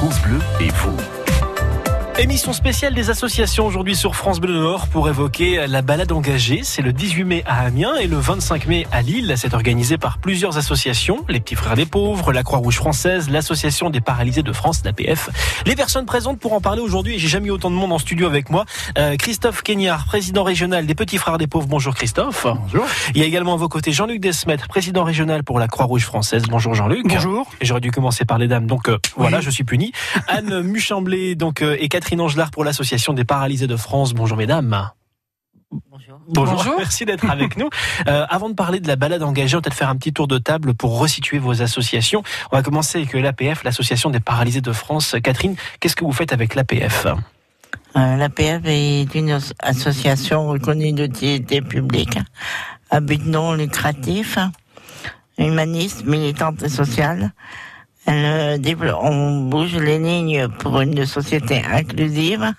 France Bleu et vous. Émission spéciale des associations aujourd'hui sur France Bleu Nord pour évoquer la balade engagée. C'est le 18 mai à Amiens et le 25 mai à Lille. C'est organisé par plusieurs associations, les Petits Frères des Pauvres, la Croix-Rouge française, l'Association des Paralysés de France, l'APF. Les personnes présentes pour en parler aujourd'hui, et j'ai jamais eu autant de monde en studio avec moi. Euh, Christophe Kenyard, président régional des Petits Frères des Pauvres. Bonjour Christophe. Bonjour. Il y a également à vos côtés Jean-Luc Desmet, président régional pour la Croix-Rouge française. Bonjour Jean-Luc. Bonjour. J'aurais dû commencer par les dames, donc euh, voilà, je suis puni. Anne Muchamblé donc euh, et Catherine Angelard pour l'association des paralysés de France. Bonjour mesdames. Bonjour. Bonjour, Bonjour. merci d'être avec nous. Euh, avant de parler de la balade engagée, on va peut-être faire un petit tour de table pour resituer vos associations. On va commencer avec l'APF, l'Association des paralysés de France. Catherine, qu'est-ce que vous faites avec l'APF? Euh, L'APF est une as- association reconnue d'utilité publique à but non lucratif, humaniste, militante et sociale. Euh, on bouge les lignes pour une société inclusive.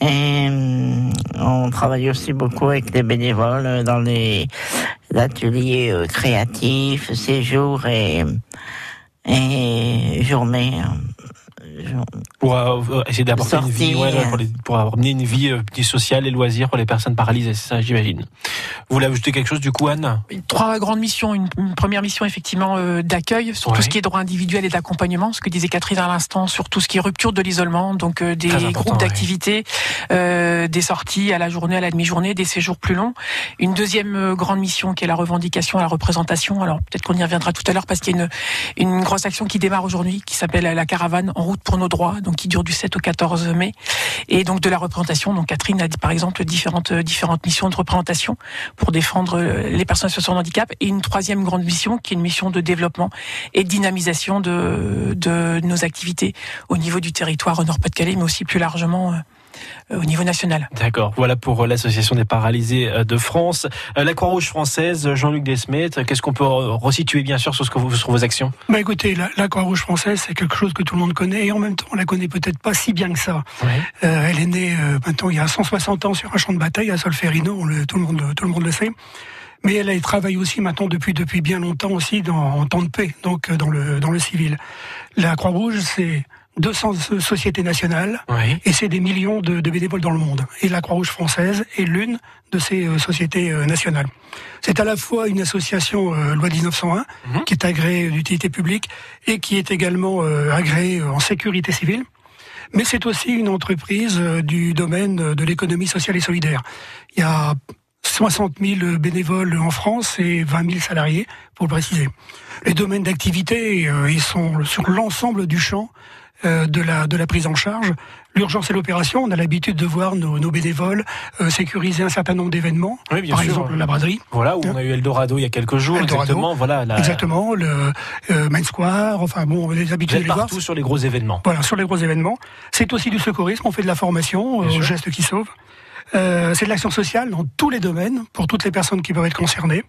Et hum, on travaille aussi beaucoup avec les bénévoles euh, dans les ateliers euh, créatifs, séjours et, et journées. Euh, Pour euh, essayer d'apporter une vie, ouais, pour, les- pour amener une vie euh, sociale et loisirs pour les personnes paralysées, c'est ça j'imagine. Vous voulez ajouter quelque chose du coup Anne? Trois grandes missions. Une, une première mission effectivement euh, d'accueil sur Ouais. tout ce qui est droit individuel et d'accompagnement, ce que disait Catherine à l'instant, sur tout ce qui est rupture de l'isolement, donc euh, des groupes ouais. d'activités, euh, des sorties à la journée, à la demi-journée, des séjours plus longs. Une deuxième euh, grande mission qui est la revendication, la représentation. Alors peut-être qu'on y reviendra tout à l'heure parce qu'il y a une, une grosse action qui démarre aujourd'hui qui s'appelle la caravane en route pour nos droits, donc qui dure du 7 au 14 mai, et donc de la représentation. Donc Catherine a par exemple différentes différentes missions de représentation pour défendre euh, les personnes en situation de handicap, et une troisième grande mission qui est une mission de développement et de dynamisation de de nos activités au niveau du territoire Nord-Pas-de-Calais, mais aussi plus largement euh, au niveau national. D'accord, voilà pour euh, l'Association des paralysés euh, de France. Euh, La Croix-Rouge française, Jean-Luc Desmet, qu'est-ce qu'on peut euh, resituer bien sûr sur, ce que vous, sur vos actions? Bah écoutez, la, la Croix-Rouge française, c'est quelque chose que tout le monde connaît et en même temps, on la connaît peut-être pas si bien que ça. Euh, elle est née euh, maintenant il y a 160 ans sur un champ de bataille à Solferino, on le- tout le monde, tout le monde le sait. Mais elle, elle travaille aussi maintenant depuis depuis bien longtemps aussi dans, en temps de paix, donc euh, dans le dans le civil. La Croix-Rouge, c'est 200 so- sociétés nationales Oui. et c'est des millions de, de bénévoles dans le monde. Et la Croix-Rouge française est l'une de ces euh, sociétés euh, nationales. C'est à la fois une association euh, loi 1901 Mhm. qui est agréée d'utilité publique et qui est également agréée en sécurité civile. Mais c'est aussi une entreprise du domaine de l'économie sociale et solidaire. Il y a 60 000 bénévoles en France et 20 000 salariés, pour le préciser. Les domaines d'activité, ils sont sur l'ensemble du champ de la de la prise en charge. L'urgence et l'opération, on a l'habitude de voir nos, nos bénévoles euh, sécuriser un certain nombre d'événements. Oui, Par sûr. exemple, la braderie. Voilà, où on a eu Eldorado il y a quelques jours, Eldorado. exactement. Voilà, la... Exactement, le euh, Main Square, enfin bon, on a Vous l'habitude de les voir. partout sur les gros événements. Voilà, sur les gros événements. C'est aussi du secourisme, on fait de la formation euh, aux gestes qui sauvent. Euh, c'est de l'action sociale dans tous les domaines, pour toutes les personnes qui peuvent être concernées.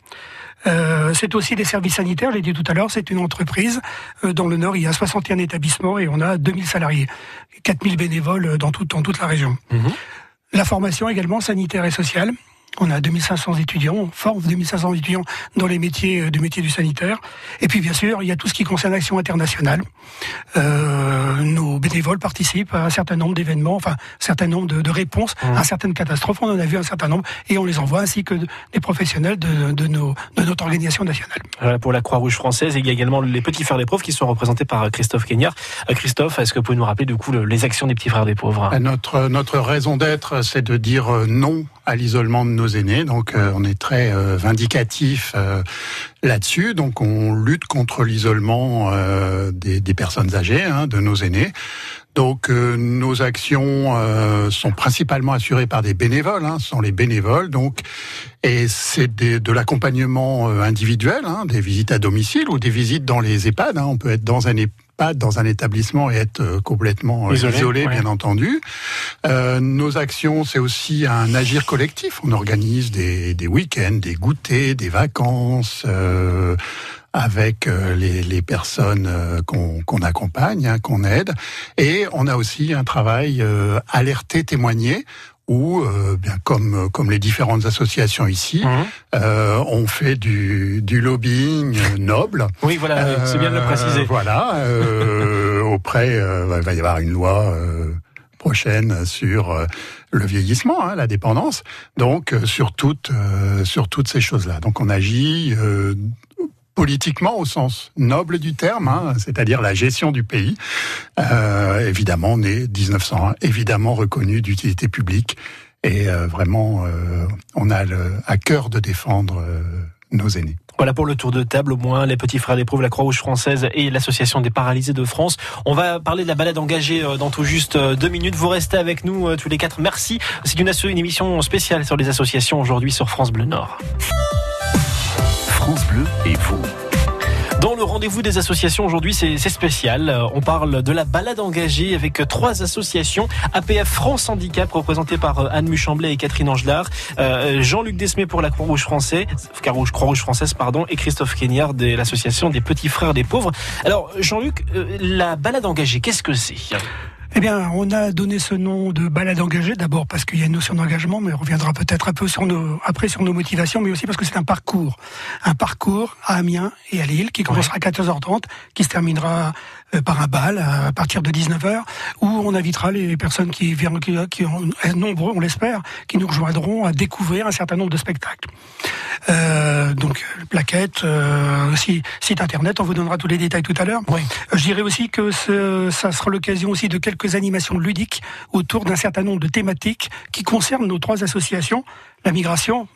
Euh, c'est aussi des services sanitaires, je l'ai dit tout à l'heure, c'est une entreprise. Euh, dans le Nord, il y a 61 établissements et on a 2000 salariés, 4000 bénévoles euh, dans, tout, dans toute la région. Mhm. La formation également sanitaire et sociale. On a 2500 étudiants, on forme 2500 étudiants dans les métiers euh, du métier du sanitaire. Et puis bien sûr, il y a tout ce qui concerne l'action internationale. Euh, nos bénévoles participent à un certain nombre d'événements, enfin un certain nombre de, de réponses Mmh. à certaines catastrophes. On en a vu un certain nombre et on les envoie ainsi que des professionnels de, de, nos, de notre organisation nationale. Voilà pour la Croix-Rouge française. Et il y a également les petits frères des pauvres qui sont représentés par euh, Christophe Kenyard. Christophe, est-ce que vous pouvez nous rappeler du coup le- les actions des petits frères des pauvres? Notre, notre raison d'être, c'est de dire non à l'isolement de nos aînés. Donc, euh, on est très euh, vindicatif euh, là-dessus. Donc, on lutte contre l'isolement des, personnes âgées, hein, de nos aînés. Donc, nos actions sont principalement assurées par des bénévoles. Hein, ce sont les bénévoles. Donc, et c'est de l'accompagnement individuel, hein, des visites à domicile ou des visites dans les EHPAD. hein. On peut être dans un EHPAD, dans un établissement et être euh, complètement euh, Isolé, isolé, ouais. bien entendu. Euh, nos actions, c'est aussi un agir collectif. On organise des, des week-ends, des goûters, des vacances. euh, avec euh, les, les personnes qu'on qu'on accompagne, hein, qu'on aide, et on a aussi un travail euh, alerté, témoigné, où, euh, bien comme comme les différentes associations ici, Mhm. euh, on fait du, du lobbying euh, noble. Oui, voilà, c'est bien de le Euh, préciser. Voilà, euh, auprès, il va y avoir une loi prochaine sur le vieillissement, hein, la dépendance. Donc sur toutes sur toutes ces choses-là. Donc on agit politiquement au sens noble du terme, hein, c'est-à-dire la gestion du pays, euh, évidemment né 1901, évidemment reconnu d'utilité publique, et euh, vraiment euh, on a à cœur de défendre nos aînés. Voilà pour le tour de table, au moins les petits frères d'épreuve, la Croix-Rouge française et l'Association des paralysés de France. On va parler de la balade engagée dans tout juste deux minutes. Vous restez avec nous tous les quatre. Merci. C'est une émission spéciale sur les associations aujourd'hui sur France Bleu Nord. Et vous. Dans le rendez-vous des associations aujourd'hui, c'est spécial. Euh, on parle de la balade engagée avec trois associations. APF France Handicap, représenté par euh, Anne Muchamblet et Catherine Angelard. Euh, Jean-Luc Desmé pour la Croix-Rouge française, et Christophe Kenyard de l'association des Petits Frères des Pauvres. Alors, Jean-Luc, la balade engagée, qu'est-ce que c'est? Eh bien, on a donné ce nom de balade engagée, d'abord parce qu'il y a une notion d'engagement, mais on reviendra peut-être un peu sur nos, après sur nos motivations, mais aussi parce que c'est un parcours. Un parcours à Amiens et à Lille qui commencera à 14h30, qui se terminera par un bal à partir de 19h, où on invitera les personnes qui viennent, qui, qui ont nombreux, on l'espère, qui nous rejoindront à découvrir un certain nombre de spectacles. Euh, donc plaquettes, euh, site internet, on vous donnera tous les détails tout à l'heure. Oui. Euh, je dirais aussi que ce, ça sera l'occasion aussi de quelques animations ludiques autour d'un certain nombre de thématiques qui concernent nos trois associations, la migration,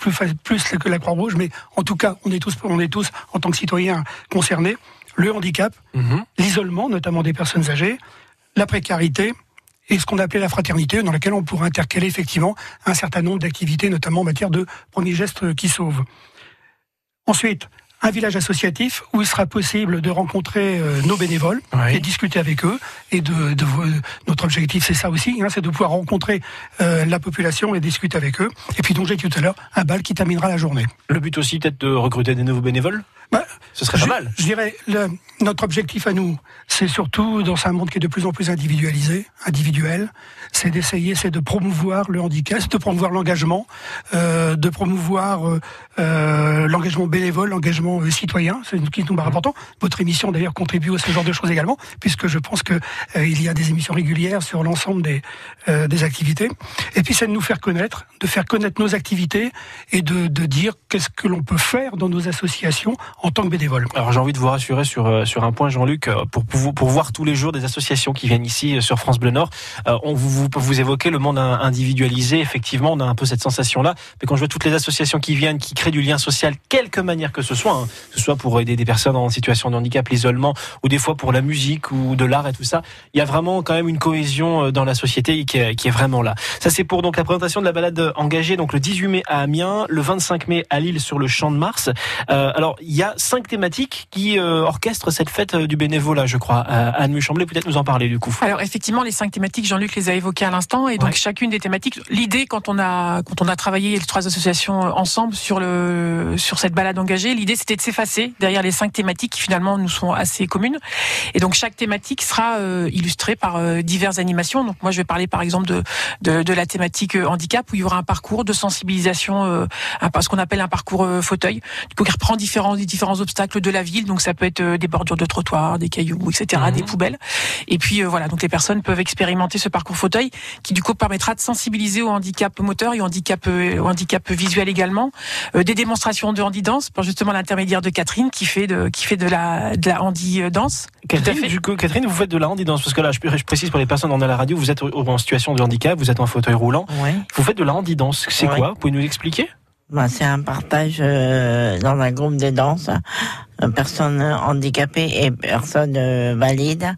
plus, plus que la Croix-Rouge, mais en tout cas, on est tous, on est tous en tant que citoyens concernés. Le handicap, mhm. l'isolement, notamment des personnes âgées, la précarité, et ce qu'on appelait la fraternité, dans laquelle on pourrait intercaler effectivement un certain nombre d'activités, notamment en matière de premiers gestes qui sauvent. Ensuite, un village associatif où il sera possible de rencontrer euh, nos bénévoles et discuter avec eux. Et de, de notre objectif, c'est ça aussi, hein, c'est de pouvoir rencontrer euh, la population et discuter avec eux. Et puis, donc j'ai dit tout à l'heure, un bal qui terminera la journée. Le but aussi, peut-être de recruter des nouveaux bénévoles? Bah, Ce serait pas mal. Je dirais, le, notre objectif à nous, c'est surtout, dans un monde qui est de plus en plus individualisé, individuel, c'est d'essayer, c'est de promouvoir le handicap, de promouvoir l'engagement, euh, de promouvoir euh, euh l'engagement bénévole, l'engagement euh, citoyen, c'est ce qui nous paraît important. Votre émission d'ailleurs contribue à ce genre de choses également, puisque je pense que euh, il y a des émissions régulières sur l'ensemble des, des activités. Et puis c'est de nous faire connaître, de faire connaître nos activités et de, de dire qu'est-ce que l'on peut faire dans nos associations en tant que bénévole. Alors j'ai envie de vous rassurer sur sur un point, Jean-Luc, pour, pour, pour voir tous les jours des associations qui viennent ici sur France Bleu Nord. on vous vous, vous évoquez le monde individualisé. Effectivement, on a un peu cette sensation-là. Mais quand je vois toutes les associations qui viennent, qui créent du lien social, quelque manière que ce soit, hein, que ce soit pour aider des personnes en situation de handicap, l'isolement, ou des fois pour la musique ou de l'art et tout ça, il y a vraiment quand même une cohésion euh, dans la société qui est, vraiment là. Ça, c'est pour donc la présentation de la balade engagée, donc le 18 mai à Amiens, le 25 mai à Lille sur le Champ de Mars. Euh, alors, il y a cinq thématiques qui euh, orchestrent cette fête du bénévolat, je crois. Anne Muchamblet, peut-être nous en parler du coup. Alors, effectivement, les cinq thématiques, Jean-Luc les a évoquées à l'instant. Et donc chacune des thématiques, l'idée quand on a quand on a travaillé les trois associations ensemble sur le sur cette balade engagée, l'idée c'était de s'effacer derrière les cinq thématiques qui finalement nous sont assez communes. Et donc chaque thématique sera euh, illustrée par euh, diverses animations. Donc moi je vais parler par exemple de de, de la thématique euh, handicap où il y aura un parcours de sensibilisation, euh, ce qu'on appelle un parcours fauteuil, coup qui reprend différents différents obstacles de la ville. Donc ça peut être des bordures de trottoir, des cailloux, etc., des mhm. poubelles. Et puis voilà, donc les personnes peuvent expérimenter ce parcours fauteuil qui du coup permettra de sensibiliser au handicap moteur et au handicap, euh, au handicap visuel également. Euh, des démonstrations de handi-danse, par justement l'intermédiaire de Catherine qui fait de, qui fait de la, de la handi-danse. Catherine, du coup, Catherine, vous faites de la handi-danse parce que là, je, précise pour les personnes en à la radio, vous êtes en situation de handicap, vous êtes en fauteuil roulant. Vous faites de la handi-danse. C'est quoi? Vous pouvez nous expliquer? Bah, c'est un partage euh, dans un groupe de danse, personnes handicapées et personnes valides.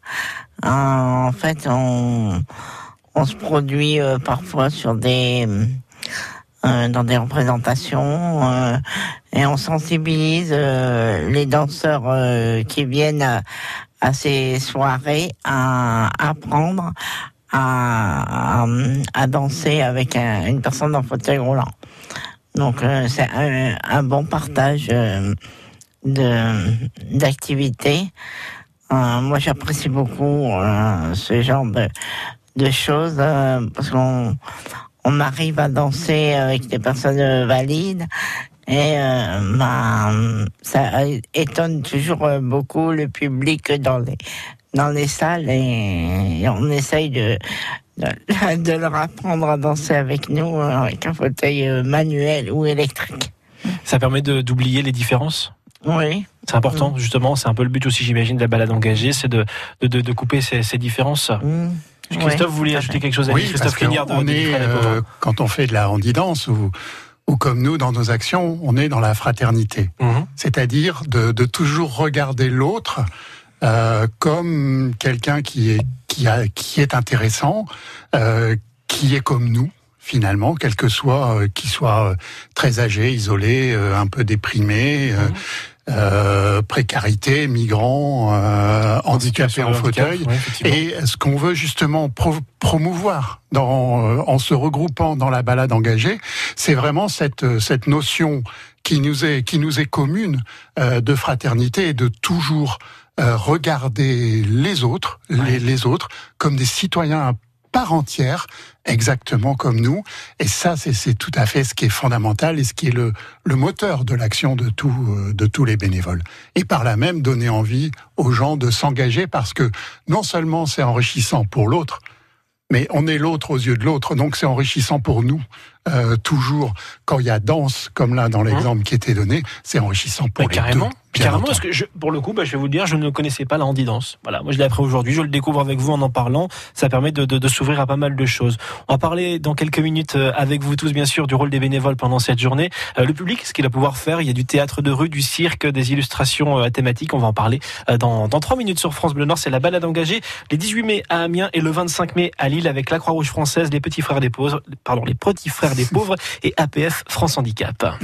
en fait, on, on se produit euh, parfois sur des euh, dans des représentations euh, et on sensibilise les danseurs qui viennent à, ces soirées à apprendre à, à, danser avec une personne en fauteuil roulant. Donc c'est un, bon partage de d'activités. moi j'apprécie beaucoup ce genre de de choses euh, parce qu'on on arrive à danser avec des personnes valides et euh, bah, ça étonne toujours beaucoup le public dans les dans les salles et, on essaye de, de, leur apprendre à danser avec nous euh, avec un fauteuil euh, manuel ou électrique. Ça permet d'oublier les différences? Oui. C'est important, justement. C'est un peu le but aussi, j'imagine, de la balade engagée, c'est de, de, de, couper ces, ces différences. Mmh. Christophe, vous voulez ajouter quelque chose à oui, Christophe on est, euh, quand on fait de la handidance ou, ou comme nous dans nos actions, on est dans la fraternité. Mhm. C'est-à-dire de, de, toujours regarder l'autre euh, comme quelqu'un qui est, qui, a, qui est intéressant, euh, qui est comme nous finalement, quel que soit, euh, qu'il soit euh, très âgé, isolé, un peu déprimé, mhm. Euh, précarité, migrants, euh, handicapés en fauteuil. et ce qu'on veut justement promouvoir dans, euh, en se regroupant dans la balade engagée, c'est vraiment cette, cette notion qui nous est, qui nous est commune de fraternité et de toujours regarder les autres, les, les autres, comme des citoyens part entière, exactement comme nous. Et ça, c'est tout à fait ce qui est fondamental et ce qui est le, le moteur de l'action de, tout, euh, de tous les bénévoles. Et par là même, donner envie aux gens de s'engager parce que non seulement c'est enrichissant pour l'autre, mais on est l'autre aux yeux de l'autre, donc c'est enrichissant pour nous. Euh, toujours, quand il y a danse, comme là dans l'exemple qui était donné, c'est enrichissant pour les carrément. deux. Carrément, parce que je, pour le coup, bah, je vais vous le dire, je ne connaissais pas la handi-danse. Voilà, moi je l'ai appris aujourd'hui, je le découvre avec vous en en parlant. Ça permet de, de, de s'ouvrir à pas mal de choses. On va parler dans quelques minutes euh, avec vous tous, bien sûr, du rôle des bénévoles pendant cette journée. Euh, le public, ce qu'il va pouvoir faire, il y a du théâtre de rue, du cirque, des illustrations euh, thématiques. On va en parler dans, dans 3 minutes sur France Bleu Nord. C'est la balade engagée les 18 mai à Amiens et le 25 mai à Lille avec la Croix-Rouge française, les petits frères des pauvres, pardon, les petits frères des pauvres et APF France Handicap.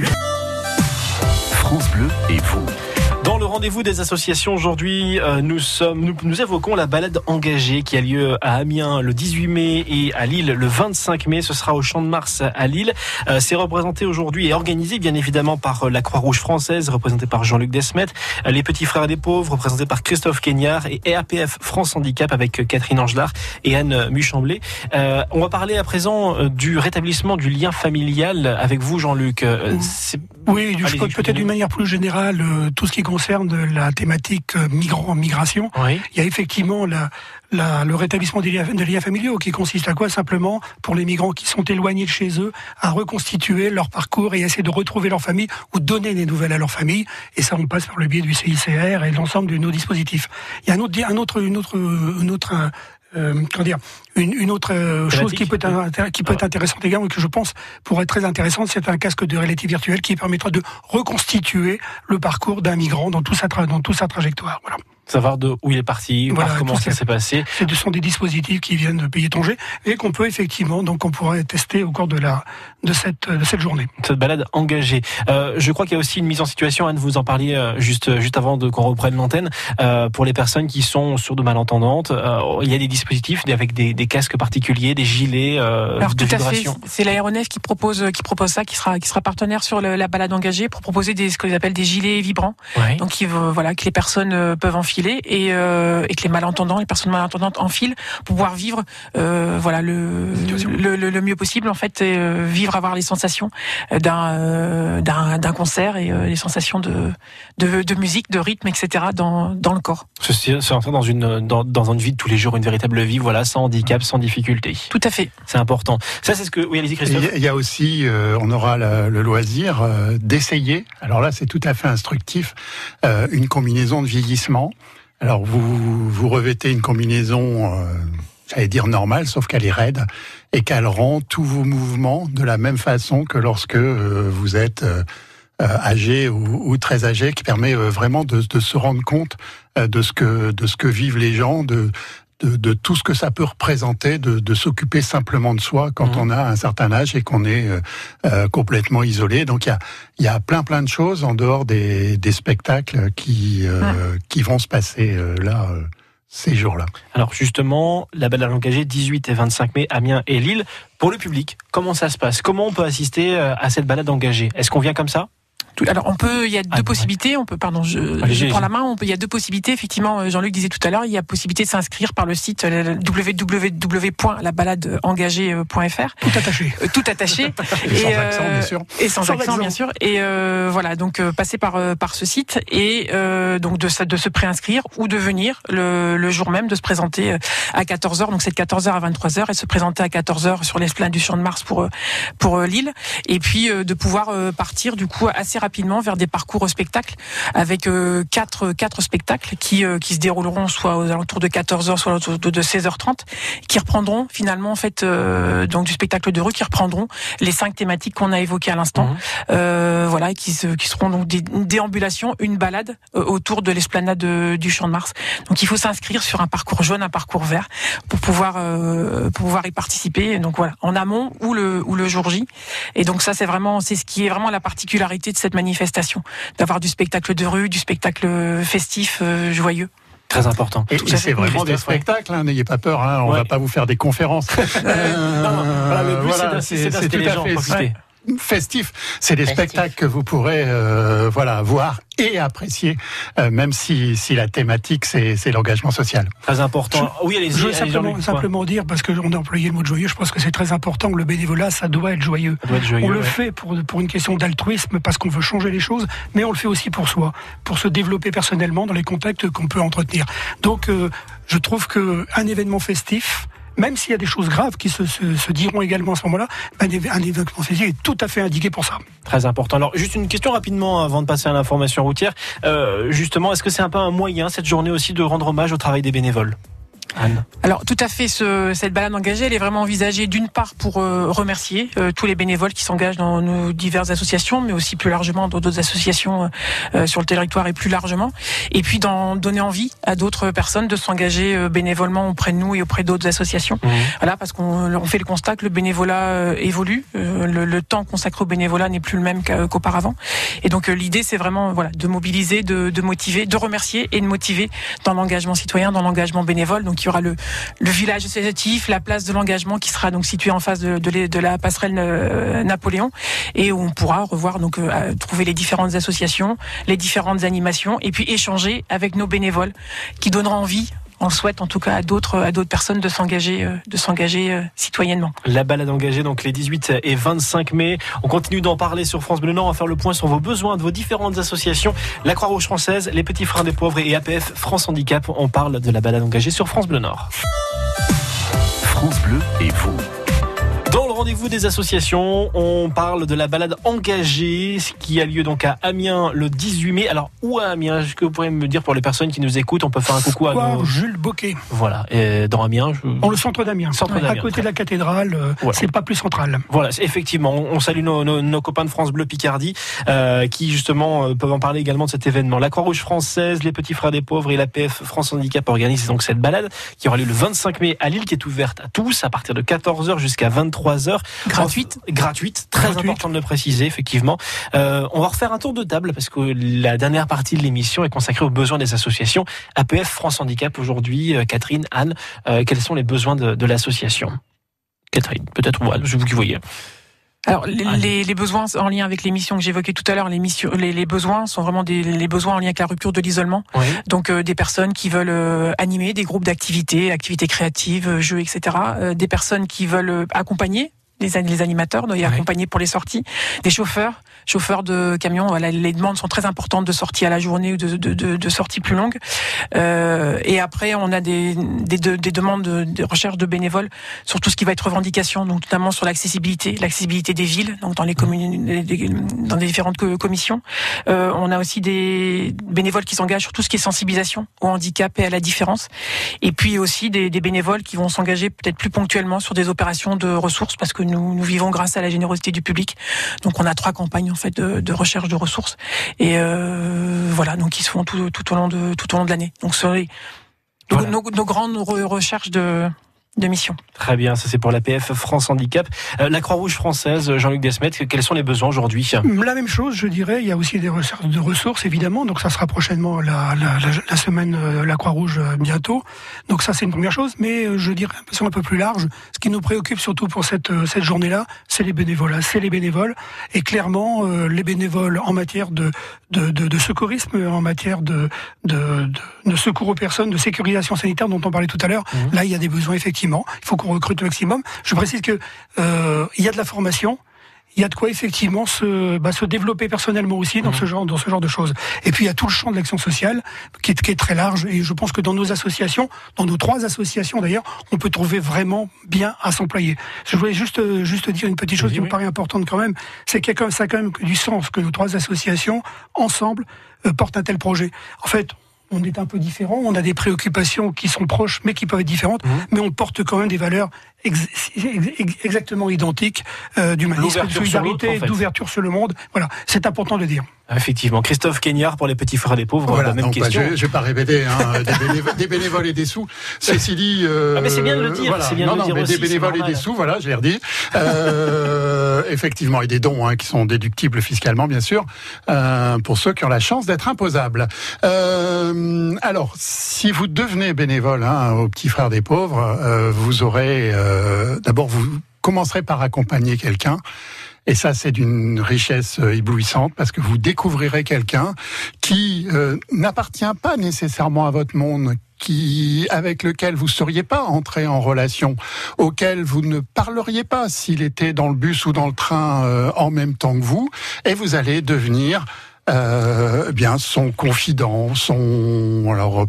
France Bleu et vous. Dans le rendez-vous des associations aujourd'hui, euh, nous sommes, nous, évoquons la balade engagée qui a lieu à Amiens le 18 mai et à Lille le 25 mai. Ce sera au Champ de Mars à Lille. Euh, c'est représenté aujourd'hui et organisé bien évidemment par euh, la Croix-Rouge française, représentée par Jean-Luc Desmet, les Petits Frères des Pauvres, représentés par Christophe Kenyard et EAPF France Handicap avec Catherine Angelard et Anne Muchamblé. on va parler à présent du rétablissement du lien familial avec vous, Jean-Luc. Oui, je peut-être d'une manière plus générale, tout ce qui concerne la thématique euh, migrant, migration, il y a effectivement la, la, le rétablissement des liens, des liens, familiaux qui consiste à quoi? Simplement, pour les migrants qui sont éloignés de chez eux, à reconstituer leur parcours et essayer de retrouver leur famille ou donner des nouvelles à leur famille. Et ça, on passe par le biais du CICR et de l'ensemble de nos dispositifs. Il y a un autre, un autre, une autre, une autre euh, comment dire, une, une autre euh, chose qui peut, être, qui peut être intéressante également et que je pense pourrait être très intéressante, c'est un casque de réalité virtuelle qui permettra de reconstituer le parcours d'un migrant dans, tout sa dans toute sa trajectoire. Voilà savoir de où il est parti, voir comment ça s'est passé. Ce sont des dispositifs qui viennent de pays étrangers et qu'on peut effectivement, donc on pourrait tester au cours de la de cette de cette journée. Cette balade engagée. Euh, je crois qu'il y a aussi une mise en situation. Anne, vous en parliez euh, juste juste avant de qu'on reprenne l'antenne euh, pour les personnes qui sont sourdes malentendantes. Euh, il y a des dispositifs avec des, des casques particuliers, des gilets euh, Alors, de tout à fait. C'est l'aéronef qui propose qui propose ça, qui sera qui sera partenaire sur le, la balade engagée pour proposer des ce qu'ils appellent des gilets vibrants. Donc, il voilà que les personnes peuvent enfiler et, euh, et que les malentendants, les personnes malentendantes enfilent pour pouvoir vivre euh, voilà le, le, le, mieux possible en fait et, euh, vivre avoir les sensations d'un euh, d'un concert et les sensations de, de, de musique, de rythme, etc. dans dans le corps. C'est entrer dans une dans, dans une vie de tous les jours, une véritable vie, voilà, sans handicap, sans difficulté. Tout à fait. C'est important. Ça, c'est ce que oui, allez-y Christophe. Il y a aussi, on aura le loisir d'essayer. Alors là, c'est tout à fait instructif, une combinaison de vieillissement. Alors vous vous revêtez une combinaison, euh, j'allais dire normale, sauf qu'elle est raide et qu'elle rend tous vos mouvements de la même façon que lorsque euh, vous êtes euh, âgé ou, très âgé, qui permet vraiment de, de, se rendre compte de ce que de ce que vivent les gens, de de, tout ce que ça peut représenter, de, s'occuper simplement de soi quand mmh. on a un certain âge et qu'on est euh, euh, complètement isolé. Donc il y a, y a plein plein de choses en dehors des, des spectacles qui, euh, mmh. qui vont se passer là ces jours-là. Alors justement, la balade engagée 18 et 25 mai, Amiens et Lille. Pour le public, comment ça se passe? Comment on peut assister à cette balade engagée? Est-ce qu'on vient comme ça? Alors on peut, il y a deux possibilités. On peut, pardon, je, je prends la main. On peut, il y a deux possibilités. Effectivement, Jean-Luc disait tout à l'heure, il y a possibilité de s'inscrire par le site www.labaladeengagée.fr. Tout attaché. tout attaché. et, sans accent, bien sûr. Et sans, accent, bien sûr. Et voilà, donc passer par par ce site et donc de, de se préinscrire ou de venir le, le jour même de se présenter à 14h. Donc c'est de 14h à 23h et se présenter à 14h sur l'esplanade du Champ de Mars pour pour Lille. Et puis de pouvoir partir du coup assez rapidement vers des parcours spectacles avec quatre quatre spectacles qui qui se dérouleront soit aux alentours de 14h, soit aux alentours de 16h30, qui reprendront finalement en fait donc du spectacle de rue, qui reprendront les cinq thématiques qu'on a évoquées à l'instant. Mmh. Euh, voilà, qui, qui seront donc des déambulations, une balade autour de l'esplanade du Champ de Mars. Donc il faut s'inscrire sur un parcours jaune, un parcours vert pour pouvoir euh, pour pouvoir y participer. Donc voilà, en amont ou le ou le jour J. Et donc ça c'est vraiment c'est ce qui est vraiment la particularité de cette manifestation, d'avoir du spectacle de rue, du spectacle festif, euh, joyeux. Très important. Et, c'est vraiment des spectacles, hein, n'ayez pas peur, hein, on ouais. va pas vous faire des conférences. euh, non, voilà, le but voilà, c'est d'inciter les gens à profiter festif. C'est des festif. spectacles que vous pourrez euh, voilà voir et apprécier, euh, même si, si la thématique c'est l'engagement social. Très important. Je, oui, allez-y. Je veux simplement, simplement dire parce que on a employé le mot joyeux. Je pense que c'est très important. Le bénévolat, ça doit être joyeux. Doit être joyeux on le fait pour pour une question d'altruisme parce qu'on veut changer les choses, mais on le fait aussi pour soi, pour se développer personnellement dans les contacts qu'on peut entretenir. Donc, euh, je trouve que un événement festif même s'il y a des choses graves qui se, diront également à ce moment-là, un, un festif est tout à fait indiqué pour ça. Très important. Alors, juste une question rapidement avant de passer à l'information routière. Euh, justement, est-ce que c'est un peu un moyen, cette journée aussi, de rendre hommage au travail des bénévoles? Anne. Alors tout à fait, ce, cette balade engagée, elle est vraiment envisagée d'une part pour euh, remercier euh, tous les bénévoles qui s'engagent dans nos diverses associations, mais aussi plus largement dans d'autres associations euh, sur le territoire et plus largement, et puis d'en donner envie à d'autres personnes de s'engager euh, bénévolement auprès de nous et auprès d'autres associations. Mmh. Voilà, parce qu'on on fait le constat que le bénévolat euh, évolue, le, le, temps consacré au bénévolat n'est plus le même qu'auparavant, et donc l'idée c'est vraiment voilà de mobiliser, de, de, motiver, de remercier et de motiver dans l'engagement citoyen, dans l'engagement bénévole. Donc y le, village associatif, la place de l'engagement qui sera donc située en face de la passerelle euh, Napoléon. Et où on pourra revoir donc euh, trouver les différentes associations, les différentes animations et puis échanger avec nos bénévoles qui donneront envie on souhaite en tout cas à d'autres à d'autres personnes de s'engager euh, de s'engager euh, citoyennement. La balade engagée donc les 18 et 25 mai. On continue d'en parler sur France Bleu Nord. On va faire le point sur vos besoins de vos différentes associations. La Croix-Rouge française, les Petits Freins des Pauvres et APF France Handicap. On parle de la balade engagée sur France Bleu Nord. France Bleu et vous rendez-vous des associations, on parle de la balade engagée qui a lieu donc à Amiens le 18 mai. Alors, où à Amiens? Est-ce que vous pourriez me dire pour les personnes qui nous écoutent On peut faire un coucou Square à nos... Jules Boquet. Voilà, et dans Amiens. Je... Dans le centre d'Amiens. Centre à d'Amiens, côté de la cathédrale, euh, Voilà. c'est pas plus central. Voilà, effectivement, on salue nos, nos- nos copains de France Bleu Picardie euh, qui justement euh, peuvent en parler également de cet événement. La Croix-Rouge française, les Petits Frères des Pauvres et l'APF France Handicap organisent donc cette balade qui aura lieu le 25 mai à Lille, qui est ouverte à tous à partir de 14h jusqu'à 23h. Gratuite. En- gratuite, très Gratuite. important de le préciser, effectivement. Euh, on va refaire un tour de table parce que la dernière partie de l'émission est consacrée aux besoins des associations. APF France Handicap aujourd'hui, euh, Catherine, Anne, euh, quels sont les besoins de, de l'association? Catherine, peut-être, ouais, je vous qui voyez. Alors les, Allez. les, les besoins en lien avec l'émission que j'évoquais tout à l'heure, les, missions- les, les besoins sont vraiment des les besoins en lien avec la rupture de l'isolement. Oui. Donc euh, des personnes qui veulent euh, animer des groupes d'activités, activités créatives, euh, jeux, etc. Euh, des personnes qui veulent accompagner les, les animateurs, donc, y accompagner pour les sorties, des chauffeurs, chauffeurs de camions. Voilà, les demandes sont très importantes de sorties à la journée ou de, de, de, de sorties plus longues. Euh, et après, on a des, des, de- des demandes de, recherche de bénévoles sur tout ce qui va être revendication, donc notamment sur l'accessibilité, l'accessibilité des villes, donc dans les communes, les- les- dans les différentes co- commissions. Euh, on a aussi des bénévoles qui s'engagent sur tout ce qui est sensibilisation au handicap et à la différence. Et puis aussi des, des bénévoles qui vont s'engager peut-être plus ponctuellement sur des opérations de ressources parce que nous, nous vivons grâce à la générosité du public. Donc on a trois campagnes fait de, de recherche de ressources et euh, voilà donc qui se font tout, tout au long de tout au long de l'année. Donc nos, Voilà. nos- nos grandes re- recherches de de mission. Très bien, ça c'est pour l'APF France Handicap. Euh, la Croix-Rouge française, Jean-Luc Desmet, quels sont les besoins aujourd'hui? La même chose, je dirais. Il y a aussi des ressources, de ressources évidemment. Donc ça sera prochainement la, la, la, la semaine euh, la Croix-Rouge euh, bientôt. Donc ça c'est une première chose. Mais je dirais de façon un peu plus large, ce qui nous préoccupe surtout pour cette, cette journée-là, c'est les bénévoles. C'est les bénévoles. Et clairement, les bénévoles en matière de, de, de, de secourisme, en matière de, de, de, de, secours aux personnes, de sécurisation sanitaire dont on parlait tout à l'heure, mmh. là il y a des besoins effectivement. Il faut qu'on recrute au maximum. Je précise que euh, il y a de la formation. Il y a de quoi effectivement se, bah, se développer personnellement aussi dans mmh. ce genre dans ce genre de choses. Et puis il y a tout le champ de l'action sociale qui est, qui est très large. Et je pense que dans nos associations, dans nos trois associations d'ailleurs, on peut trouver vraiment bien à s'employer. Je voulais juste juste dire une petite chose oui, qui oui. me paraît importante quand même, c'est qu'il y a quand même, ça a quand même du sens que nos trois associations ensemble euh, portent un tel projet. En fait, on est un peu différent, on a des préoccupations qui sont proches mais qui peuvent être différentes, mmh. mais on porte quand même des valeurs ex ex exactement identiques euh, d'humanisme, de solidarité, d'ouverture sur le monde. Voilà, c'est important de le dire. Effectivement. Christophe Keignard pour les petits frères des pauvres, voilà, la même donc, question. Bah, je ne vais pas répéter hein, des, bénévoles, des, bénévoles, et des sous. Cécilie. Euh, ah, mais c'est bien de le dire. Voilà. Bien non, de non, dire mais aussi, des bénévoles et des sous, voilà, je l'ai redit. Euh, effectivement, et des dons hein, qui sont déductibles fiscalement, bien sûr, euh, pour ceux qui ont la chance d'être imposables. Euh, alors, si vous devenez bénévole hein, aux petits frères des pauvres, euh, vous aurez d'abord vous commencerez par accompagner quelqu'un. Et ça, c'est d'une richesse éblouissante parce que vous découvrirez quelqu'un qui euh, n'appartient pas nécessairement à votre monde, qui avec lequel vous seriez pas entré en relation, auquel vous ne parleriez pas s'il était dans le bus ou dans le train euh, en même temps que vous, et vous allez devenir euh, bien son confident, son alors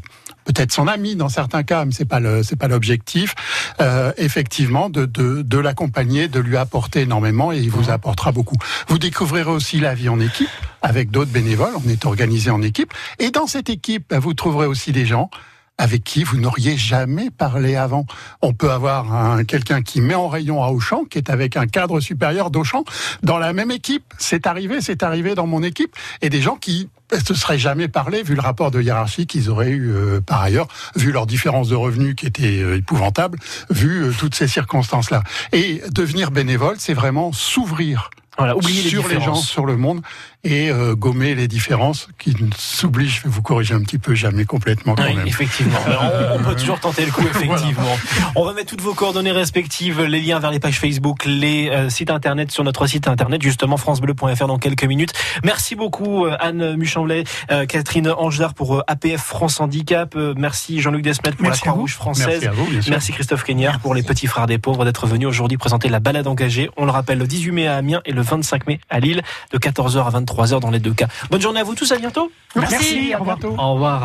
peut-être son ami dans certains cas, mais c'est pas le c'est pas l'objectif. Euh, effectivement, de de, de l'accompagner, de lui apporter énormément, et il vous apportera beaucoup. Vous découvrirez aussi la vie en équipe avec d'autres bénévoles. On est organisé en équipe, et dans cette équipe, vous trouverez aussi des gens avec qui vous n'auriez jamais parlé avant. On peut avoir un, quelqu'un qui met en rayon à Auchan, qui est avec un cadre supérieur d'Auchan, dans la même équipe. C'est arrivé, c'est arrivé dans mon équipe, et des gens qui se seraient jamais parlé vu le rapport de hiérarchie qu'ils auraient eu euh, par ailleurs, vu leur différence de revenus qui était euh, épouvantable, vu euh, toutes ces circonstances-là. Et devenir bénévole, c'est vraiment s'ouvrir voilà, oublier sur les, les, gens, sur le monde et euh, gommer les différences qui s'oublient. Je vais vous corriger un petit peu, jamais complètement quand oui, même. Effectivement, on, on, peut toujours tenter le coup, effectivement. voilà. On va mettre toutes vos coordonnées respectives, les liens vers les pages Facebook, les euh, sites internet sur notre site internet, justement francebleu.fr dans quelques minutes. Merci beaucoup euh, Anne Muchamblet, euh, Catherine Angelard pour APF France Handicap. merci Jean-Luc Desmet pour merci la Croix-Rouge française. Merci, à vous, merci Christophe merci. pour les petits frères des pauvres d'être venu aujourd'hui présenter la balade engagée. On le rappelle le 18 mai à Amiens et le 25 mai à Lille de 14h à 23h dans les deux cas. Bonne journée à vous tous, à bientôt. Merci, Merci à bientôt. Au revoir.